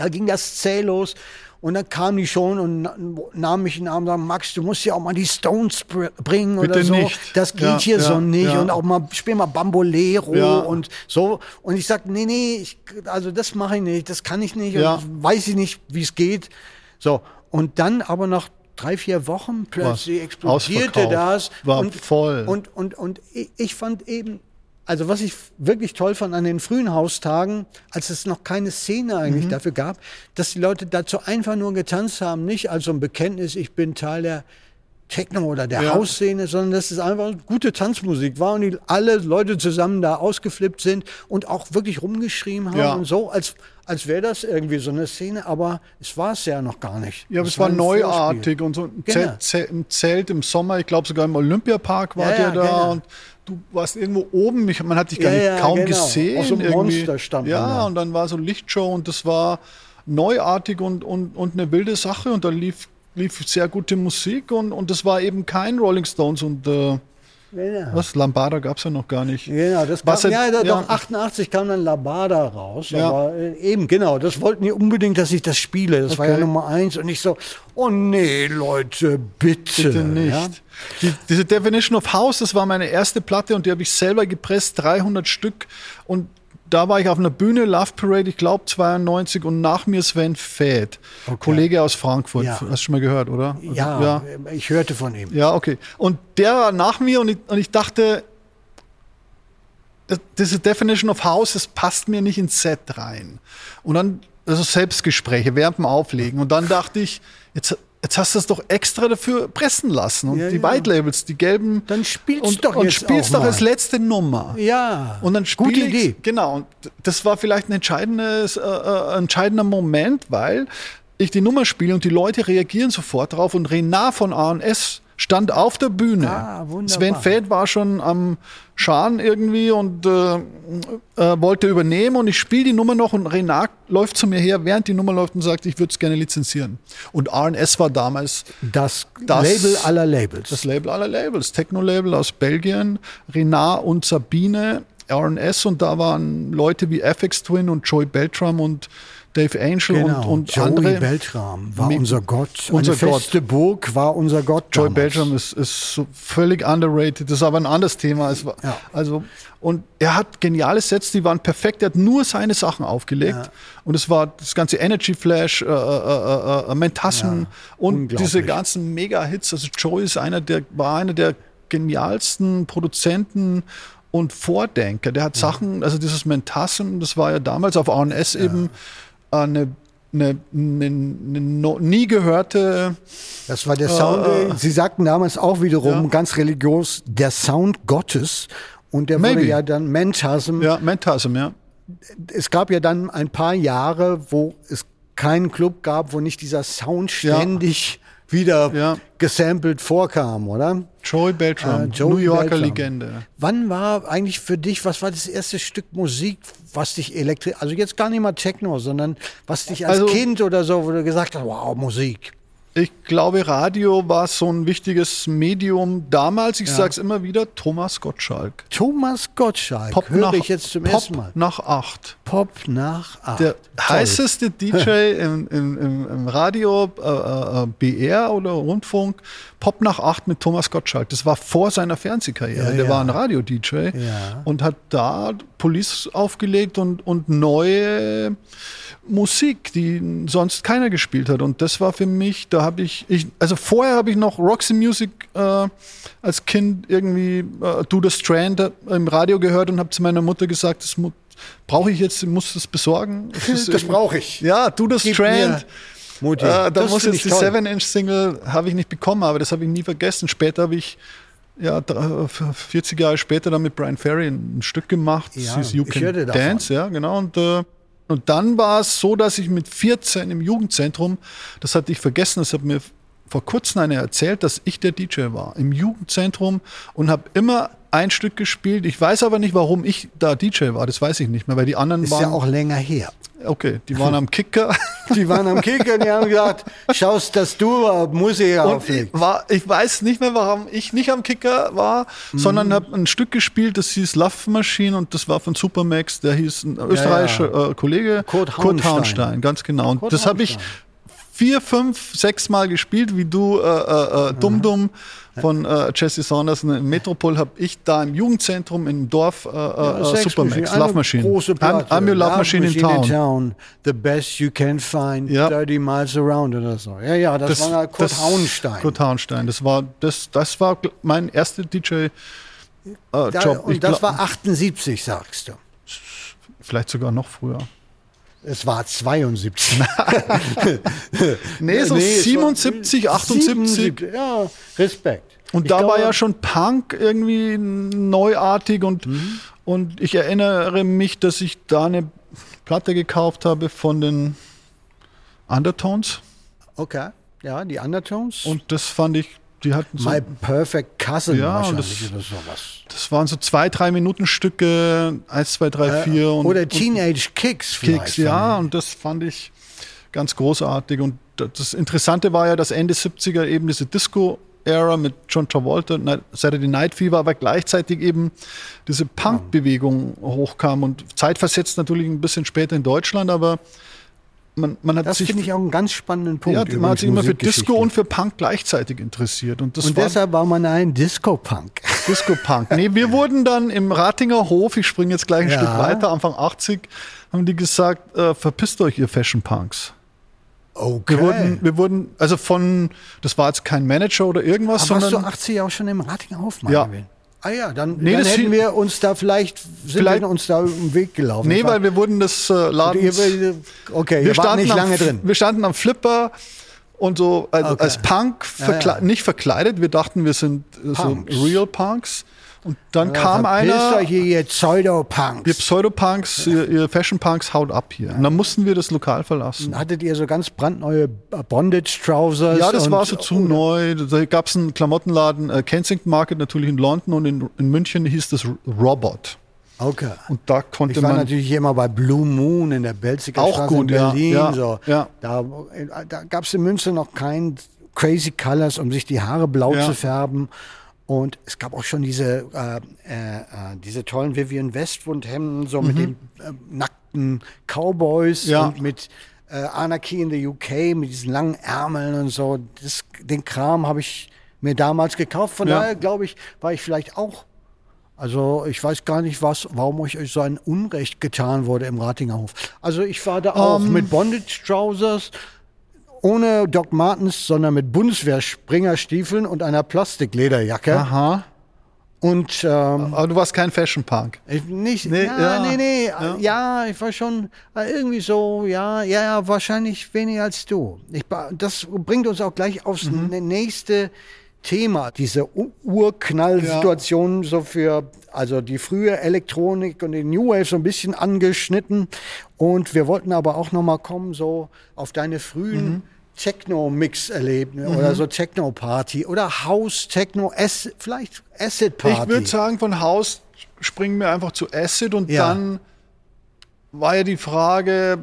da ging das zäh los und dann kamen die schon und na- nahmen mich in den Arm und sagten, Max, du musst ja auch mal die Stones br bringen oder Bitte so. nicht. Das geht Ja, hier ja, so nicht ja. und auch mal, spiel mal Bambolero und so. Und ich sagte, nee, nee, ich, also das mache ich nicht, das kann ich nicht und weiß ich nicht, wie es geht. So, und dann aber nach drei, vier Wochen plötzlich Was? explodierte das. War und, voll. Und, und, und ich fand eben, also was ich wirklich toll fand an den frühen Haustagen, als es noch keine Szene eigentlich Mhm. dafür gab, dass die Leute dazu einfach nur getanzt haben, nicht als so ein Bekenntnis, ich bin Teil der Techno oder der Ja. Hausszene, sondern dass es einfach gute Tanzmusik war und die alle Leute zusammen da ausgeflippt sind und auch wirklich rumgeschrien haben Ja. und so, als, als wäre das irgendwie so eine Szene, aber es war es ja noch gar nicht. Ja, aber Es war ein neuartig und so ein Genau. Zelt, Zelt, im Zelt im Sommer, ich glaube sogar im Olympiapark wart Ja, ihr ja, da genau. und du warst irgendwo oben, ich, man hat dich gar Ja, nicht kaum genau. gesehen. Einem irgendwie. Monster stand Ja, da. und dann war so Lichtshow und das war neuartig und, und, und eine wilde Sache und da lief, lief sehr gute Musik und, und das war eben kein Rolling Stones und äh, Genau. was, Lambada gab es ja noch gar nicht. Genau, das Was kam, ja, ja. doch 88 kam dann Labada raus. Ja. Aber äh, eben, genau, das wollten die unbedingt, dass ich das spiele. Das war ja Okay. Nummer eins. Und ich so, oh nee, Leute, bitte. Bitte nicht. Ja? Die, diese Definition of House, das war meine erste Platte und die habe ich selber gepresst, 300 Stück. Und da war ich auf einer Bühne, Love Parade, ich glaube 92 und nach mir Sven Fäth, Kollege aus Frankfurt. Ja. Hast du schon mal gehört, oder? Ja, ja. ich hörte von ihm. Ja, okay. Und der war nach mir und ich, und ich dachte, diese Definition of House, das passt mir nicht ins Set rein. Und dann, also Selbstgespräche während dem Auflegen. Und dann dachte ich, jetzt, jetzt hast du es doch extra dafür pressen lassen. Und Ja, die ja. White Labels, die gelben. Dann spiel's und, doch und jetzt spiel's auch doch mal. als letzte Nummer. Ja, Und dann gute ich, Idee. Genau, und das war vielleicht ein entscheidendes, äh, äh, entscheidender Moment, weil ich die Nummer spiele und die Leute reagieren sofort drauf und Renat von A&S stand auf der Bühne. Ah. Sven Feld war schon am Scharen irgendwie und äh, äh, wollte übernehmen und ich spiele die Nummer noch und Renat läuft zu mir her, während die Nummer läuft und sagt, ich würde es gerne lizenzieren. Und A&S war damals Das, Das- Label aller Labels. das Label aller Labels, Techno-Label aus Belgien, Renat und Sabine, R&S und da waren Leute wie FX Twin und Joy Beltram und Dave Angel genau. und, und Joey andere. Beltram war unser Gott. unser Eine feste Burg war unser Gott. Joy damals. Beltram ist, ist so völlig underrated, das ist aber ein anderes Thema. Es war, Ja. Also, und er hat geniale Sets, die waren perfekt, er hat nur seine Sachen aufgelegt. Ja. Und es war das ganze Energy Flash, äh, äh, äh, äh, Mentasm Ja, und diese ganzen Mega-Hits. Also Joy ist einer der, war einer der genialsten Produzenten und Vordenker. Der hat Sachen, also dieses Mentasm, das war ja damals auf ANS eben eine, eine, eine, eine no, nie gehörte. Das war der Sound, Äh, Sie sagten damals auch wiederum Ja. ganz religiös, der Sound Gottes. Und der wurde Maybe. ja dann Mentasm. Ja, Mentasm, ja. Es gab ja dann ein paar Jahre, wo es keinen Club gab, wo nicht dieser Sound Ja. Wieder Ja. gesampelt vorkam, oder? Joey Beltram, Äh, New Yorker Beltram. Legende. Wann war eigentlich für dich, was war das erste Stück Musik, was dich elektrisch, also jetzt gar nicht mal Techno, sondern was dich als Also- Kind oder so, wo du gesagt hast, wow, Musik. Ich glaube, Radio war so ein wichtiges Medium damals. Ich Ja. sag's immer wieder, Thomas Gottschalk. Thomas Gottschalk, Pop höre nach, ich jetzt zum Pop ersten Mal. nach acht. Pop nach acht. Der Toll. heißeste [LAUGHS] DJ im, im, im, im Radio, äh, äh, BR oder Rundfunk, Pop nach acht mit Thomas Gottschalk. Das war vor seiner Fernsehkarriere. Ja, Der ja. war ein Radio-DJ und hat da Police aufgelegt und, und neue Musik, die sonst keiner gespielt hat. Und das war für mich, da habe ich, ich, also vorher habe ich noch Roxy Music äh, als Kind irgendwie äh, Do the Strand äh, im Radio gehört und habe zu meiner Mutter gesagt, das brauche ich jetzt, muss das besorgen. [LAUGHS] Es ist Das irgendwie- brauche ich. Ja, Do the Gib Strand. Mutti. Äh, da Das muss jetzt die toll. 7-Inch-Single, habe ich nicht bekommen, aber das habe ich nie vergessen. Später habe ich, ja, drei- 40 Jahre später dann mit Brian Ferry ein, Stück gemacht. Das Ja, hieß You ich Can hörte davon. Dance, ja, genau. Und, äh, und dann war es so, dass ich mit 14 im Jugendzentrum, das hatte ich vergessen, das hat mir vor kurzem einer erzählt, dass ich der DJ war im Jugendzentrum und habe immer ein Stück gespielt. Ich weiß aber nicht, warum ich da DJ war. Das weiß ich nicht mehr, weil die anderen Ist waren. ja auch länger her. okay, die waren am Kicker. [LAUGHS] Die waren am Kicker und die haben gesagt, schaust, dass du äh, Musik Und ich, auflegst. war, ich weiß nicht mehr, warum ich nicht am Kicker war, Mhm. sondern habe ein Stück gespielt, das hieß Love Machine und das war von Supermax. Der hieß ein österreichischer Äh, Kollege. Kurt Hauenstein. Hauenstein, ganz genau. Und Kurt das habe ich. Vier, fünf, sechs Mal gespielt, wie du, äh, äh, äh, Dum Dum von äh, Jesse Saunders in Metropol, habe ich da im Jugendzentrum im Dorf äh, äh, Supermax, Machine, Love eine Machine. Große I'm, Platte. I'm your Love, Machine, in Town. The best you can find, Ja. 30 miles around oder so. Ja, ja, das, war Kurt Hauenstein. Kurt Hauenstein. Das war, das, das war mein erster DJ. Äh, da, und das glaub- war 78, sagst du. vielleicht sogar noch früher. Es war 72. [LAUGHS] Nee, so war 77, 78. 77, Ja, Respekt. Und Ich da war glaube- ja schon Punk irgendwie neuartig und, Mhm. und ich erinnere mich, dass ich da eine Platte gekauft habe von den Undertones Okay, ja, die Undertones. und das fand ich, die hatten so, My Perfect Cousin Ja, und wahrscheinlich das- das waren so zwei, drei Minuten Stücke, eins, zwei, drei, vier und, oder und Teenage Kicks vielleicht. Kicks, ja, und das fand ich ganz großartig. Und das Interessante war ja, dass Ende 70er eben diese Disco-Ära mit John Travolta, Saturday Night Fever, aber gleichzeitig eben diese Punk-Bewegung hochkam und zeitversetzt natürlich ein bisschen später in Deutschland, aber man, man hat Das sich, finde ich auch einen ganz spannenden Punkt. ja, man hat sich immer für. Disco und für Punk gleichzeitig interessiert. Und Und war deshalb war man ein Disco-Punk. [LAUGHS] Disco-Punk. Nee, wir wurden dann im Ratinger Hof, ich springe jetzt gleich ein Ja. Stück weiter, Anfang 80, haben die gesagt, äh, verpisst euch, ihr Fashion-Punks. Okay. Wir wurden, wir wurden, also von, das war jetzt kein Manager oder irgendwas, Aber warst du sondern 80 auch schon im Ratinger Hof, Ja. Marvin? Ah ja, dann, Nee, dann das hätten wir uns da vielleicht, sind Vielleicht- wir uns da im Weg gelaufen. nee, Das weil wir wurden des äh, Ladens, Ihr- Okay, wir standen, nicht am, lange drin. wir standen am Flipper und so also Okay. als Punk, verkle ja. nicht verkleidet, wir dachten, wir sind äh, so Punks. Real Punks und dann kam Verpisst einer, euch hier, ihr Pseudo-Punks. ihr Pseudopunks, ihr, ihr Fashion-Punks, haut ab hier. Und dann mussten wir das Lokal verlassen. Hattet ihr so ganz brandneue Bondage-Trousers? Ja, das war so zu neu. Da gab es einen Klamottenladen, äh, Kensington Market natürlich in London und in, in München hieß das Robot. Okay. Und da konnte Ich war man. natürlich immer bei Blue Moon in der Belziger Auch Straße gut, in ja, Berlin. ja, so. ja. Da, da gab es in Münster noch kein Crazy Colors, um sich die Haare blau Ja. zu färben. Und es gab auch schon diese, äh, äh, äh, diese tollen Vivian Westwood-Hemden, so mit den äh, nackten Cowboys Mhm. Ja. und mit äh, Anarchy in the UK, mit diesen langen Ärmeln und so. Das, den Kram habe ich mir damals gekauft. Von Ja. daher, glaube ich, war ich vielleicht auch also ich weiß gar nicht, was, warum euch so ein Unrecht getan wurde im Ratinger Hof. Also ich war da auch Ähm. mit Bondage Trousers, ohne Doc Martens, sondern mit Bundeswehr Springerstiefeln und einer Plastiklederjacke. Aha. Und, ähm, Aber du warst kein Fashion Punk. Ich, nicht, nee, ja, ja, nee, nee, ja. ja. ich war schon äh, irgendwie so, ja, ja, ja, wahrscheinlich weniger als du. Ich, das bringt uns auch gleich aufs mhm. nächste Thema, diese Urknallsituation ja. so für, also die frühe Elektronik und die New Wave so ein bisschen angeschnitten. Und wir wollten aber auch nochmal kommen so auf deine frühen mhm Techno-Mix-Erlebnis mhm. oder so Techno-Party oder House-Techno, vielleicht Acid-Party. Ich würde sagen, von House springen wir einfach zu Acid und ja. dann war ja die Frage,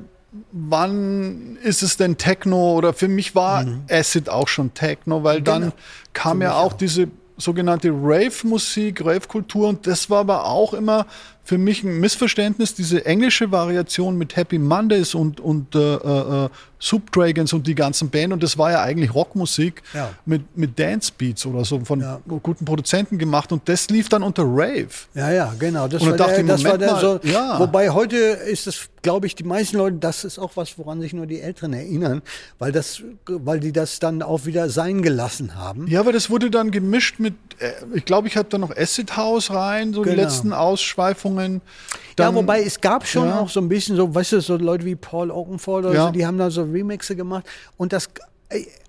wann ist es denn Techno oder für mich war mhm. Acid auch schon Techno, weil genau. dann kam ja auch, auch diese sogenannte Rave-Musik, Rave-Kultur und das war aber auch immer für mich ein Missverständnis, diese englische Variation mit Happy Mondays und, und äh, äh, Soup Dragons und die ganzen Band. Und das war ja eigentlich Rockmusik ja. mit, mit Dance Beats oder so von ja. guten Produzenten gemacht. Und das lief dann unter Rave. Ja, ja, genau. Das und war, der, das war der so, ja. Wobei heute ist es, glaube ich, die meisten Leute, das ist auch was, woran sich nur die Älteren erinnern, weil das, weil die das dann auch wieder sein gelassen haben. Ja, aber das wurde dann gemischt mit, äh, ich glaube, ich hatte da noch Acid House rein, so genau. die letzten Ausschweifungen Sendungen. Dann, ja, wobei es gab schon ja. auch so ein bisschen so, weißt du, so Leute wie Paul Oakenfold oder ja. so, die haben da so Remixe gemacht. Und das,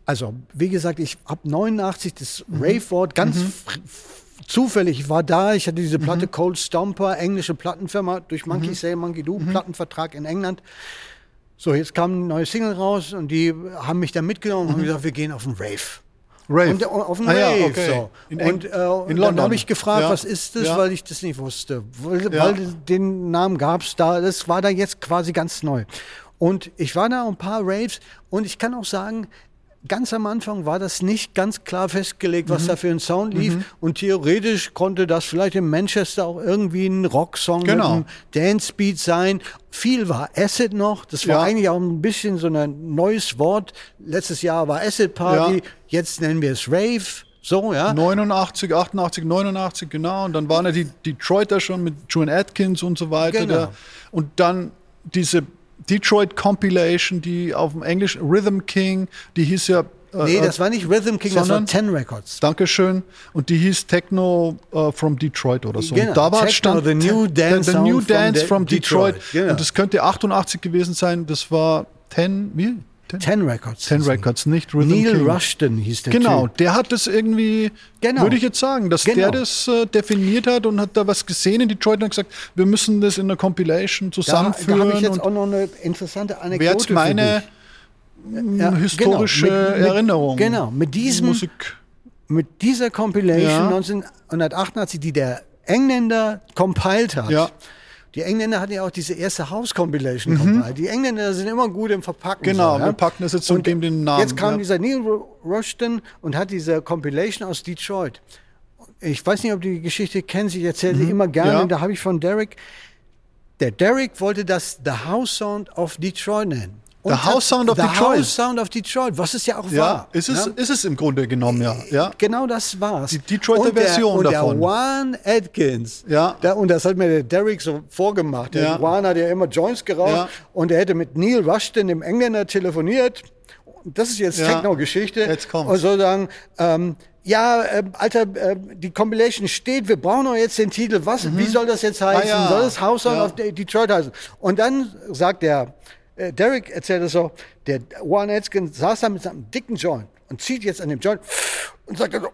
also wie gesagt, ich habe 89 das mhm. Rave-Wort ganz mhm. zufällig, ich war da, ich hatte diese Platte mhm. Cold Stomper, englische Plattenfirma, durch Monkey mhm. Say, Monkey Do, mhm. Plattenvertrag in England. So, jetzt kam eine neue Single raus und die haben mich da mitgenommen und haben mhm. gesagt, wir gehen auf den Rave. Rave. Und, auf dem ah, Rave. Ja, okay. so. In und, äh, und dann habe ich gefragt, ja. was ist das, ja. weil ich das nicht wusste. Weil, weil den Namen gab es da, das war da jetzt quasi ganz neu. Und ich war da ein paar Raves und ich kann auch sagen, ganz am Anfang war das nicht ganz klar festgelegt, was mhm. da für ein Sound lief. Mhm. Und theoretisch konnte das vielleicht in Manchester auch irgendwie ein Rocksong genau. mit einem Dancebeat sein. Viel war Acid noch. Das war ja. eigentlich auch ein bisschen so ein neues Wort. Letztes Jahr war Acid Party. Ja. Jetzt nennen wir es Rave. So, ja. 89, 88, 89, genau. Und dann waren ja die Detroiter schon mit Joan Atkins und so weiter. Genau. Und dann diese Detroit Compilation, die auf dem Englisch Rhythm King, die hieß ja äh, Nee, das war nicht Rhythm King, das war Ten Records. Dankeschön. Und die hieß Techno uh, from Detroit oder so. Genau. Und da war Techno, stand The New Dance, the, the new dance from, from Detroit. Detroit. Genau. Und das könnte 88 gewesen sein. Das war Ten, wie? Ten, Ten Records. Ten Records, nicht Rhythm Neil King. Rushton hieß der Genau, typ. der hat das irgendwie, genau. würde ich jetzt sagen, dass genau. der das äh, definiert hat und hat da was gesehen in Detroit und hat gesagt, wir müssen das in einer Compilation zusammenführen. Da, da habe ich jetzt auch noch eine interessante Anekdote Wer jetzt meine ja, historische genau, mit, Erinnerung. Mit, genau, mit diesem, Musik. mit dieser Compilation ja. 1988, die der Engländer compiled hat. Ja die Engländer hatten ja auch diese erste House-Compilation mhm. Die Engländer sind immer gut im Verpacken. Genau, so, ja? wir packen das jetzt und dem den Namen. Jetzt kam ja. dieser Neil Rushton und hat diese Compilation aus Detroit. Ich weiß nicht, ob du die Geschichte kennst, ich erzähle mhm. sie immer gerne. Ja. Da habe ich von Derek, der Derek wollte das The House Sound of Detroit nennen. The House Sound of the Detroit. House Sound of Detroit, was es ja auch ja, war. Ist es, ja? ist es im Grunde genommen, ja. ja. Genau das war's. Die Detroiter Version und davon. Und der Juan Atkins, ja. Der, und das hat mir der Derek so vorgemacht. Der ja. Juan hat ja immer Joints geraucht ja. und er hätte mit Neil Rushton, dem Engländer, telefoniert. Das ist jetzt ja. Techno-Geschichte. Jetzt kommt's. Und so sagen, ähm, ja, äh, Alter, äh, die Compilation steht, wir brauchen doch jetzt den Titel. Was, mhm. wie soll das jetzt heißen? Ah, ja. Soll das House Sound ja. of Detroit heißen? Und dann sagt der äh, Derek erzählt es so, der Warren Atkins saß da mit seinem dicken Joint und zieht jetzt an dem Joint und sagt dann so,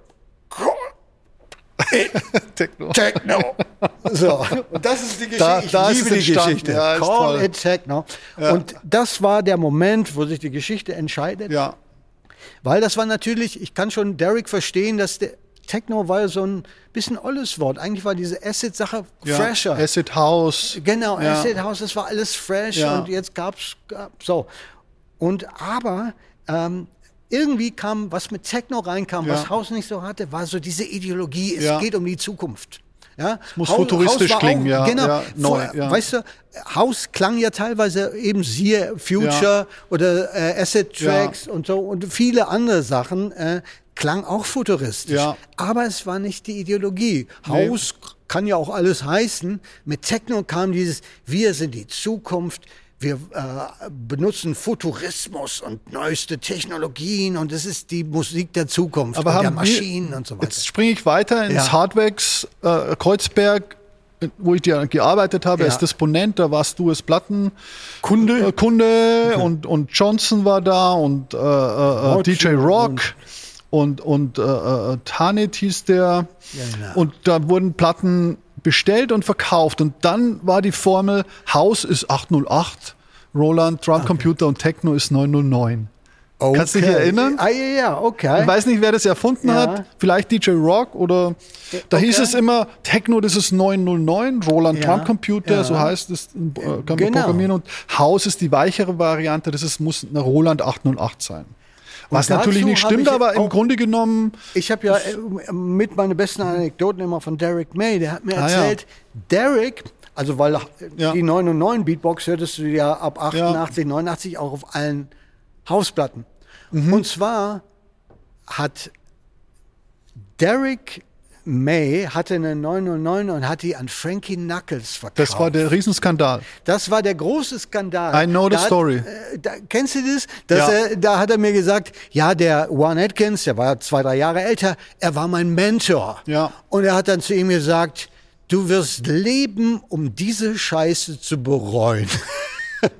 [LAUGHS] Techno. Techno. [LAUGHS] So, und das ist die Geschichte. Da, da ich liebe die Geschichte. Ja, Call toll. it Techno. Ja. Und das war der Moment, wo sich die Geschichte entscheidet. Ja. Weil das war natürlich, ich kann schon Derek verstehen, dass der, Techno war ja so ein bisschen olles Wort. Eigentlich war diese Acid-Sache ja, fresher. Acid House. Genau, ja. Acid House, das war alles fresh ja. und jetzt gab's so. Und aber ähm, irgendwie kam, was mit Techno reinkam, was House nicht so hatte, war so diese Ideologie, es geht um die Zukunft. Ja, es muss Haus, futuristisch Haus klingen, auch, ja. Genau. Ja, neu, ja. Weißt du, Haus klang ja teilweise eben siehe Future ja. oder äh, Acid Tracks und so und viele andere Sachen. Äh, klang auch futuristisch. Ja. Aber es war nicht die Ideologie. Nee. Haus kann ja auch alles heißen. Mit Techno kam dieses, wir sind die Zukunft, wir äh, benutzen Futurismus und neueste Technologien und es ist die Musik der Zukunft Aber und der haben wir- Maschinen und so weiter. Jetzt springe ich weiter ins Ja. Hardwax äh, Kreuzberg, wo ich dir gearbeitet habe, Ja. als Disponent. Da warst du als Plattenkunde Kunde. Kunde und, und Johnson war da und äh, äh, äh, DJ Rock und, und äh, äh, Tanit hieß der. Genau. Und da wurden Platten bestellt und verkauft. Und dann war die Formel, House ist 808, Roland, Drum Computer und Techno ist 909. Kannst du dich Okay. erinnern? Ah, ja, ja, okay. Ich weiß nicht, wer das erfunden Ja. hat. Vielleicht DJ Rock oder da okay. hieß es immer Techno, das ist 909, Roland Ja, Drum Computer, ja. so heißt es, äh, kann man Genau. programmieren. Und House ist die weichere Variante, das ist, muss eine Roland 808 sein. Was natürlich nicht stimmt, aber im Grunde genommen, Ich habe ja äh, mit meine besten Anekdoten immer von Derek May. Der hat mir Ah, ja. erzählt, Derek, also weil Ja. die 909 Beatbox hörtest du ja ab 88, 89 auch auf allen Hausplatten. Mhm. Und zwar hat Derek May hatte eine 909 und hat die an Frankie Knuckles verkauft. das war der Riesenskandal. Das war der große Skandal. I know the Da hat- story. Äh, da, kennst du das? Dass Ja. er, da hat er mir gesagt, ja, der Juan Atkins, der war zwei, drei Jahre älter, er war mein Mentor. Ja. Und er hat dann zu ihm gesagt, du wirst leben, um diese Scheiße zu bereuen. [LAUGHS]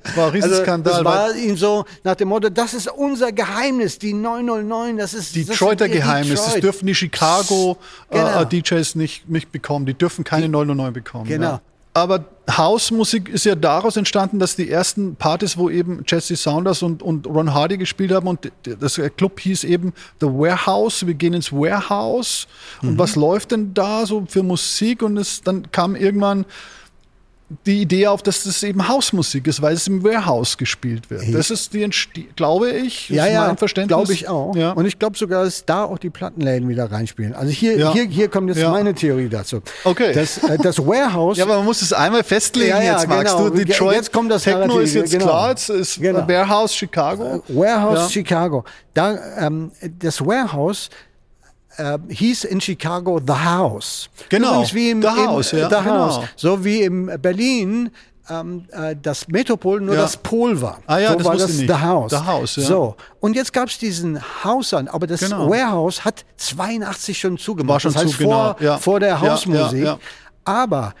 Das war ein Also Riesenskandal. das weil- war ihm so nach dem Motto, das ist unser Geheimnis, die 909, das ist das Detroiter Geheimnis. Das Detroit. dürfen die Chicago Genau. äh, DJs nicht, nicht bekommen. Die dürfen keine 909 bekommen. Genau. Ja. Aber House-Musik ist ja daraus entstanden, dass die ersten Partys, wo eben Jesse Saunders und, und Ron Hardy gespielt haben und das Club hieß eben The Warehouse. Wir gehen ins Warehouse. Mhm. Und was läuft denn da so für Musik? Und es, dann kam irgendwann die Idee auf, dass das eben Hausmusik ist, weil es im Warehouse gespielt wird. Das ist die, glaube ich, Ja, ist ja, mein Verständnis. glaube ich auch. Ja. Und ich glaube sogar, dass da auch die Plattenläden wieder reinspielen. Also hier, Ja. hier, hier kommt jetzt Ja. meine Theorie dazu. Okay. Das, äh, das Warehouse. [LAUGHS] Ja, aber man muss es einmal festlegen Ja, jetzt, magst genau. du. Detroit, Jetzt kommt das Techno Narrativ, ist jetzt genau. klar, jetzt ist Genau. Warehouse Chicago. Warehouse Ja. Chicago. Da, ähm, das Warehouse äh, hieß in Chicago The House. Genau, Übrigens wie im, The im, House, ja, The genau. House. So wie in Berlin ähm, äh, das Metropol nur Ja. das Pol war. Ah ja, so das war das ich nicht. The House. The House, ja. So, und jetzt gab es diesen Haus an, aber das Genau. Warehouse hat 82 schon zugemacht. War schon das heißt zu, vor, genau, ja. vor der Hausmusik. Aber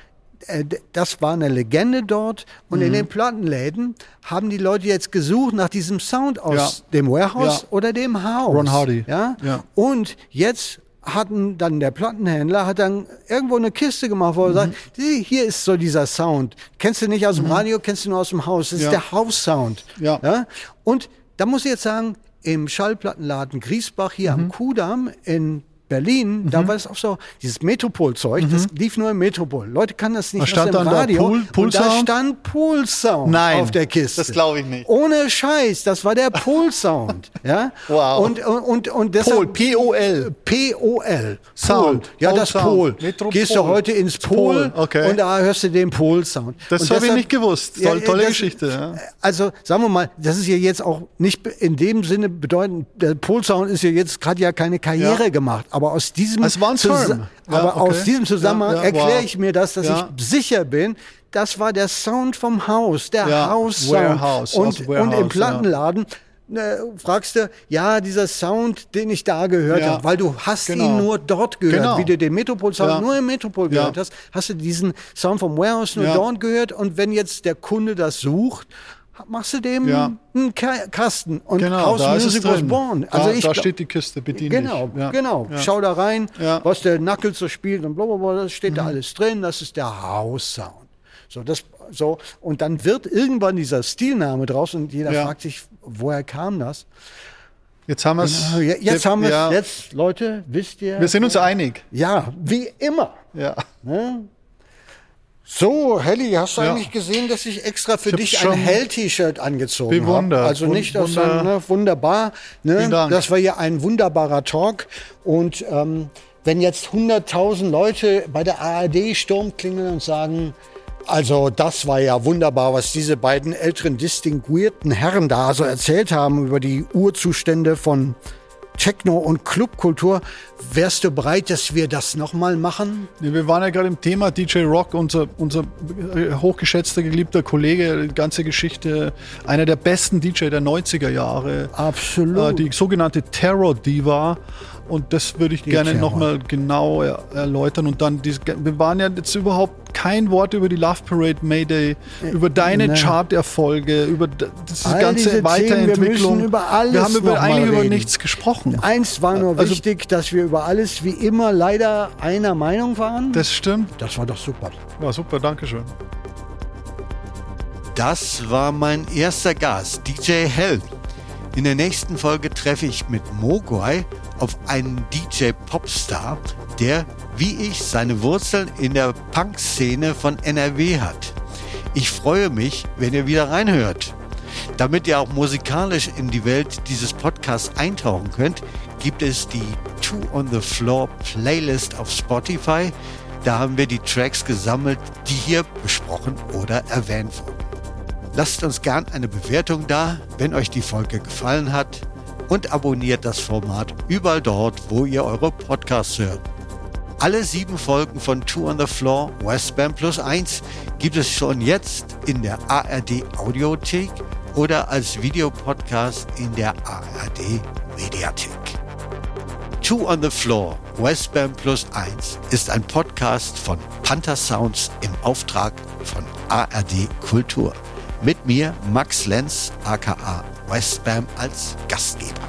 das war eine Legende dort und Mhm. in den Plattenläden haben die Leute jetzt gesucht nach diesem Sound aus Ja. dem Warehouse Ja. oder dem Haus. Ron Hardy. Ja? Ja. Und jetzt hatten dann der Plattenhändler hat dann irgendwo eine Kiste gemacht, wo er Mhm. sagt, "Die- hier ist so dieser Sound. Kennst du nicht aus dem Radio, kennst du nur aus dem Haus. Das Ja. ist der Haussound. Ja. Und da muss ich jetzt sagen, im Schallplattenladen Griesbach hier Mhm. am Kudamm in Berlin, da war es auch so, dieses Metropol-Zeug, das lief nur im Metropol. Leute kann das nicht aus Mhm. stand dem dann da? Radio. Pool- und da Poolsound? stand Pool-Sound Nein, auf der Kiste. das glaube ich nicht. Ohne Scheiß, das war der Pool-Sound. [LAUGHS] ja? Wow. Und, und, und, und deshalb, Pol, P-O-L. P-O-L. Sound. Ja, Pol das. Pol. Metropol. Gehst du heute ins Pol, okay. und da hörst du den Pol-Sound. Das habe ich nicht gewusst. Ja, Toll, tolle das- Geschichte. Ja. Also sagen wir mal, das ist ja jetzt auch nicht in dem Sinne bedeutend, der Pol-Sound ist ja jetzt gerade ja keine Karriere Ja. gemacht, aber aus diesem, Es war ein Term. Ja, aber okay. aus diesem Zusammenhang Ja, ja, erkläre wow. ich mir das, dass Ja. ich sicher bin, das war der Sound vom Haus, der Ja, Haus-Sound. Warehouse, Und, Warehouse, und ja. im Plattenladen äh, fragst du, ja, dieser Sound, den ich da gehört Ja. habe, weil du hast Genau. ihn nur dort gehört, Genau. wie du den Metropol-Sound Ja. nur im Metropol Ja. gehört hast, hast du diesen Sound vom Warehouse nur Ja. dort gehört und wenn jetzt der Kunde das sucht, machst du dem Ja. einen Ka Kasten und Genau, House da Music was born. Da, Also ich da steht die Kiste, bedien Genau. Ja. genau. Ja. Schau da rein. Mhm. was der Knuckles so spielt und blablabla, das steht da alles drin, das ist der House-Sound. So, das, so, und dann wird irgendwann dieser Stilname draus und jeder fragt sich, woher kam das? Jetzt haben wir es. Ja, Jetzt haben wir es, jetzt, Leute, wisst ihr? Wir sind uns einig. ja, wie immer. Ja. So, Helly, hast du Ja. eigentlich gesehen, dass ich extra für Ich dich ein Hell-T-Shirt angezogen habe? Also nicht aus Wunder- einem, ne, wunderbar. Ne? Das war ja ein wunderbarer Talk. Und ähm, wenn jetzt 100.000 Leute bei der ARD Sturm klingeln und sagen, also das war ja wunderbar, was diese beiden älteren distinguierten Herren da so erzählt haben über die Urzustände von Techno- und Clubkultur. Wärst du bereit, dass wir das nochmal machen? Wir waren ja gerade im Thema DJ Rock, unser, unser äh, hochgeschätzter, geliebter Kollege, ganze Geschichte, einer der besten DJ der 90er Jahre. Absolut. Äh, die sogenannte Terror Diva. Und das würde ich die gerne nochmal genau er erläutern. Und dann, diese, wir waren ja jetzt überhaupt kein Wort über die Love Parade Mayday, äh, über deine ne. Charterfolge, über diese All ganze Weiterentwicklung. wir, über alles wir haben über, eigentlich reden. über nichts gesprochen. Eins war nur also, wichtig, dass wir über alles wie immer leider einer Meinung waren. Das stimmt. Das war doch super. War super, danke schön. Das war mein erster Gast, DJ Hell. In der nächsten Folge treffe ich mit Mogwai auf einen DJ Popstar, der, wie ich, seine Wurzeln in der Punk-Szene von NRW hat. Ich freue mich, wenn ihr wieder reinhört. Damit ihr auch musikalisch in die Welt dieses Podcasts eintauchen könnt, gibt es die Two on the Floor Playlist auf Spotify. Da haben wir die Tracks gesammelt, die hier besprochen oder erwähnt wurden. Lasst uns gern eine Bewertung da, wenn euch die Folge gefallen hat und abonniert das Format überall dort, wo ihr eure Podcasts hört. Alle sieben Folgen von Two on the Floor Westbam Plus 1 gibt es schon jetzt in der ARD Audiothek oder als Videopodcast in der ARD Mediathek. Two on the Floor Westbam Plus 1 ist ein Podcast von Panther Sounds im Auftrag von ARD Kultur. Mit mir Max Lenz, aka Westbam, als Gastgeber.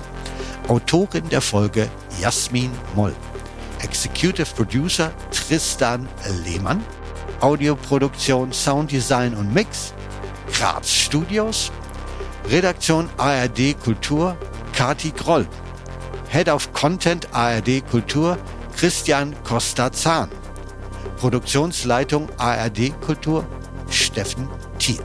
Autorin der Folge Jasmin Moll. Executive Producer Tristan Lehmann. Audioproduktion, Sounddesign und Mix Graz Studios. Redaktion ARD Kultur Kati Groll. Head of Content ARD Kultur Christian Costa-Zahn. Produktionsleitung ARD Kultur Steffen Thiel.